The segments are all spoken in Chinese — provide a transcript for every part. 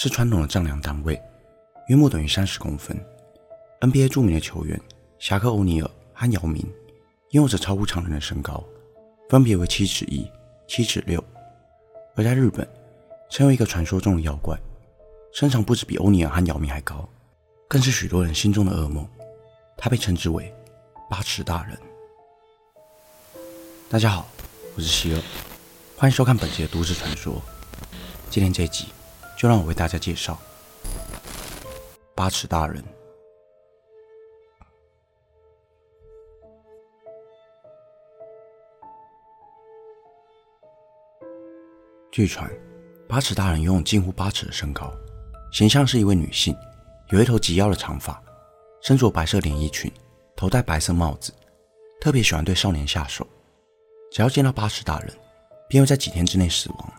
是传统的丈量单位，约莫等于三十公分。NBA 著名的球员侠客欧尼尔和姚明拥有着超乎常人的身高，分别为七尺一、七尺六。而在日本，曾有一个传说中的妖怪，身长不止比欧尼尔和姚明还高，更是许多人心中的噩梦。他被称之为八尺大人。大家好，我是希尔，欢迎收看本期的都市传说。今天这一集，就让我为大家介绍八尺大人。据传，八尺大人拥有近乎八尺的身高，形象是一位女性，有一头及腰的长发，身着白色连衣裙，头戴白色帽子，特别喜欢对少年下手。只要见到八尺大人，便会在几天之内死亡。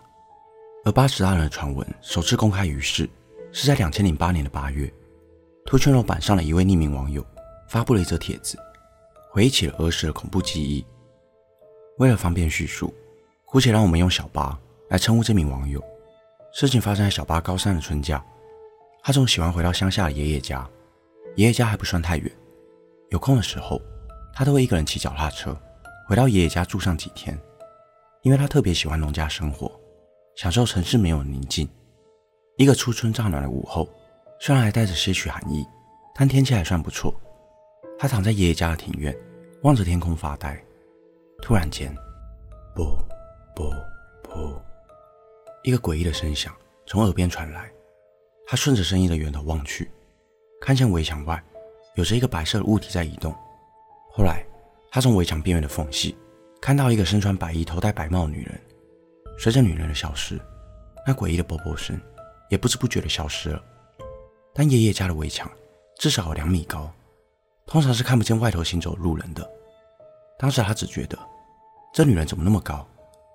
而八尺大人的传闻首次公开于世，是在两千零八年的八月，图圈楼板上的一位匿名网友发布了一则帖子，回忆起了儿时的恐怖记忆。为了方便叙述，姑且让我们用小八。来称呼这名网友。事情发生在小八高三的春假，他总喜欢回到乡下的爷爷家，爷爷家还不算太远。有空的时候，他都会一个人骑脚踏车回到爷爷家住上几天，因为他特别喜欢农家生活，享受城市没有宁静。一个初春乍暖的午后，虽然还带着些许寒意，但天气还算不错。他躺在爷爷家的庭院，望着天空发呆。突然间，不不不。一个诡异的声响从耳边传来，他顺着声音的源头望去，看见围墙外有着一个白色的物体在移动。后来，他从围墙边缘的缝隙看到一个身穿白衣、头戴白帽的女人。随着女人的消失，那诡异的啵啵声也不知不觉地消失了。但爷爷家的围墙至少有两米高，通常是看不见外头行走路人的。当时他只觉得这女人怎么那么高，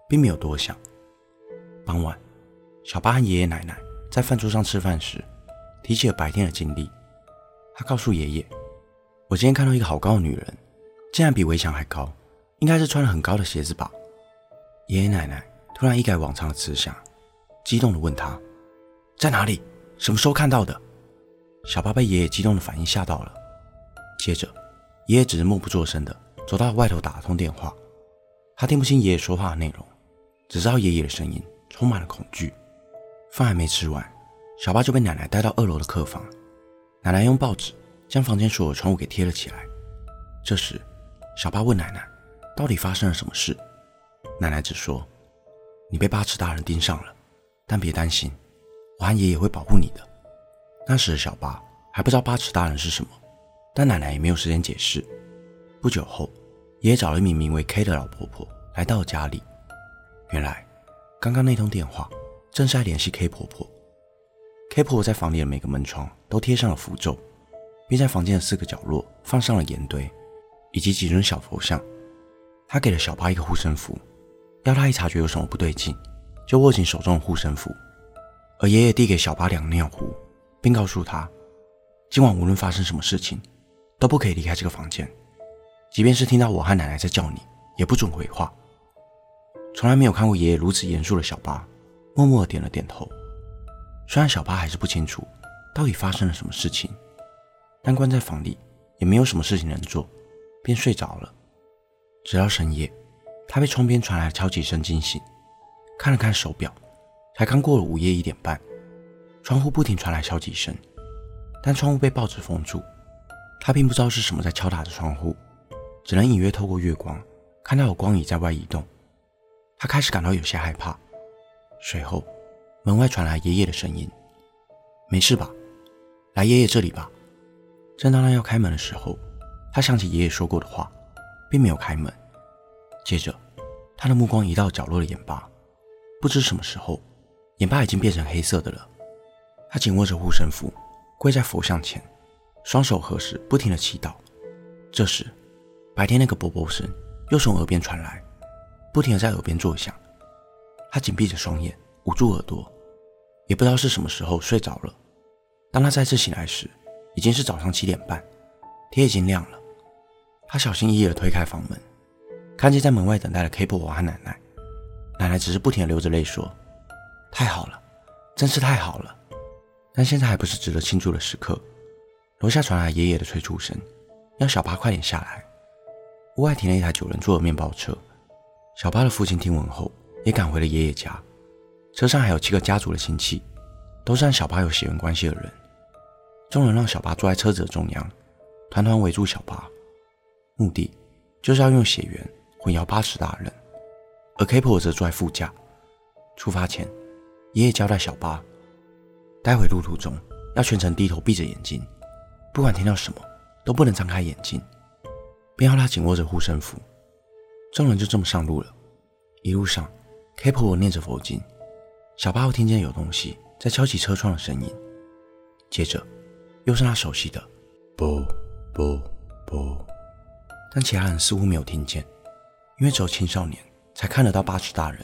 并没有多想。傍晚，小八和爷爷奶奶在饭桌上吃饭时，提起了白天的经历。他告诉爷爷：“我今天看到一个好高的女人，竟然比围墙还高，应该是穿了很高的鞋子吧？”爷爷奶奶突然一改往常的慈祥，激动地问他：“在哪里？什么时候看到的？”小八被爷爷激动的反应吓到了。接着，爷爷只是默不作声地走到外头打了通电话。他听不清爷爷说话的内容，只知道爷爷的声音。充满了恐惧。饭还没吃完，小八就被奶奶带到二楼的客房。奶奶用报纸将房间所有窗户给贴了起来。这时，小八问奶奶：“到底发生了什么事？”奶奶只说：“你被八尺大人盯上了，但别担心，我和爷爷会保护你的。”那时的小八还不知道八尺大人是什么，但奶奶也没有时间解释。不久后，爷爷找了一名名为 K 的老婆婆来到了家里。原来。刚刚那通电话正是在联系 K 婆婆。K 婆婆在房里的每个门窗都贴上了符咒，并在房间的四个角落放上了盐堆，以及几尊小佛像。她给了小八一个护身符，要他一察觉有什么不对劲，就握紧手中的护身符。而爷爷递给小八两个尿壶，并告诉他，今晚无论发生什么事情，都不可以离开这个房间，即便是听到我和奶奶在叫你，也不准回话。从来没有看过爷爷如此严肃的小八，默默地点了点头。虽然小八还是不清楚到底发生了什么事情，但关在房里也没有什么事情能做，便睡着了。直到深夜，他被窗边传来的敲击声惊醒，看了看手表，才刚过了午夜一点半。窗户不停传来敲击声，但窗户被报纸封住，他并不知道是什么在敲打着窗户，只能隐约透过月光看到有光影在外移动。他开始感到有些害怕，随后门外传来爷爷的声音：“没事吧？来爷爷这里吧。”正当他要开门的时候，他想起爷爷说过的话，并没有开门。接着，他的目光移到角落的盐巴，不知什么时候，盐巴已经变成黑色的了。他紧握着护身符，跪在佛像前，双手合十，不停地祈祷。这时，白天那个啵啵声又从耳边传来，不停地在耳边作响。他紧闭着双眼，捂住耳朵，也不知道是什么时候睡着了。当他再次醒来时，已经是早上七点半，天已经亮了。他小心翼翼地推开房门，看见在门外等待的 K 婆婆和奶奶。奶奶只是不停地流着泪说：“太好了，真是太好了。”但现在还不是值得庆祝的时刻。楼下传来爷爷的催促声，要小八快点下来。屋外停了一台九人座的面包车，小八的父亲听闻后也赶回了爷爷家。车上还有七个家族的亲戚，都是和小八有血缘关系的人。众人让小八坐在车子的中央，团团围住小八，目的就是要用血缘混淆八尺大人。而 KPO 则坐在副驾。出发前，爷爷交代小巴，待会路途中要全程低头闭着眼睛，不管听到什么都不能张开眼睛，便要他紧握着护身符。众人就这么上路了。一路上，KPO 念着佛经，小巴又听见有东西在敲击车窗的声音，接着又是那熟悉的“啵啵啵”，但其他人似乎没有听见，因为只有青少年。才看得到八尺大人。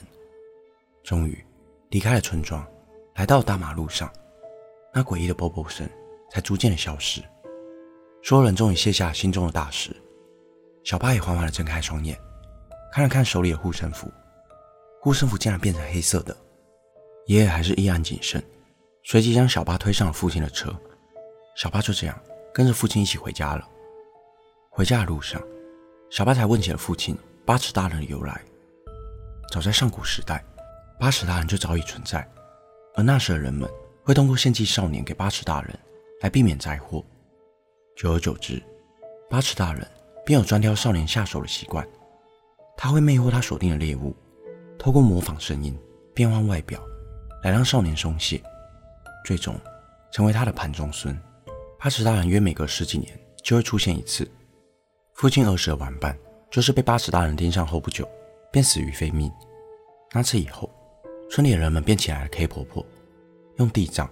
终于离开了村庄，来到了大马路上，那诡异的啵啵声才逐渐的消失。所有人终于卸下心中的大石，小巴也缓缓的睁开双眼，看了看手里的护身符，护身符竟然变成黑色的。爷爷还是依然谨慎，随即将小巴推上了父亲的车。小巴就这样跟着父亲一起回家了。回家的路上，小巴才问起了父亲八尺大人的由来。早在上古时代，八尺大人就早已存在，而那时的人们会通过献祭少年给八尺大人，来避免灾祸。久而久之，八尺大人便有专挑少年下手的习惯。他会魅惑他锁定的猎物，透过模仿声音、变换外表，来让少年松懈，最终成为他的盘中孙。八尺大人约每隔十几年就会出现一次。父亲儿时的玩伴，就是被八尺大人盯上后不久。便死于非命。那次以后，村里的人们便请来了 K 婆婆，用地藏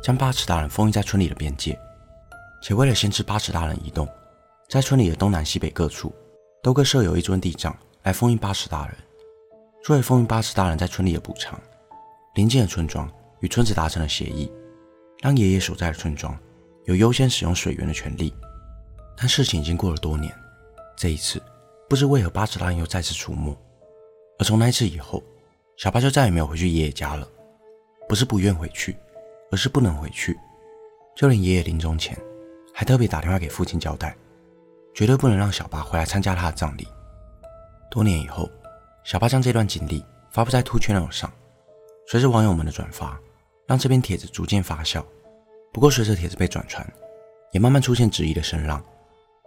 将八尺大人封印在村里的边界，且为了限制八尺大人移动，在村里的东南西北各处都各设有一尊地藏来封印八尺大人。作为封印八尺大人在村里的补偿，邻近的村庄与村子达成了协议，让爷爷所在的村庄有优先使用水源的权利。但事情已经过了多年，这一次不知为何八尺大人又再次出没。而从那一次以后，小八就再也没有回去爷爷家了。不是不愿回去，而是不能回去。就连爷爷临终前，还特别打电话给父亲交代，绝对不能让小八回来参加他的葬礼。多年以后，小八将这段经历发布在 2channel 上，随着网友们的转发，让这篇帖子逐渐发酵。不过，随着帖子被转传，也慢慢出现质疑的声浪，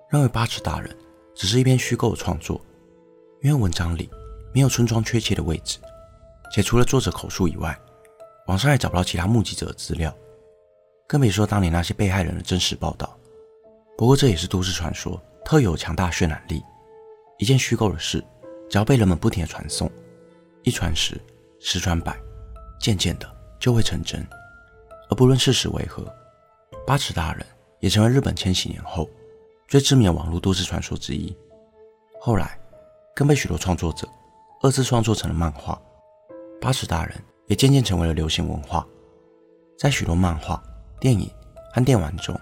认为八尺大人只是一篇虚构的创作，因为文章里。没有村庄确切的位置，且除了作者口述以外，网上也找不到其他目击者的资料，更别说当年那些被害人的真实报道。不过这也是都市传说特有强大渲染力，一件虚构的事，只要被人们不停的传颂，一传十，十传百，渐渐的就会成真。而不论事实为何，八尺大人也成为日本千禧年后最知名的网络都市传说之一。后来更被许多创作者。二次创作成了漫画，八尺大人也渐渐成为了流行文化，在许多漫画、电影和电玩中，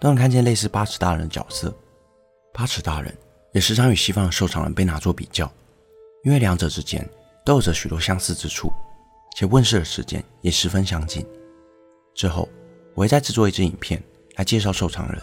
都能看见类似八尺大人的角色。八尺大人也时常与西方的瘦长人被拿作比较，因为两者之间都有着许多相似之处，且问世的时间也十分相近。之后，我会再制作一支影片来介绍瘦长人。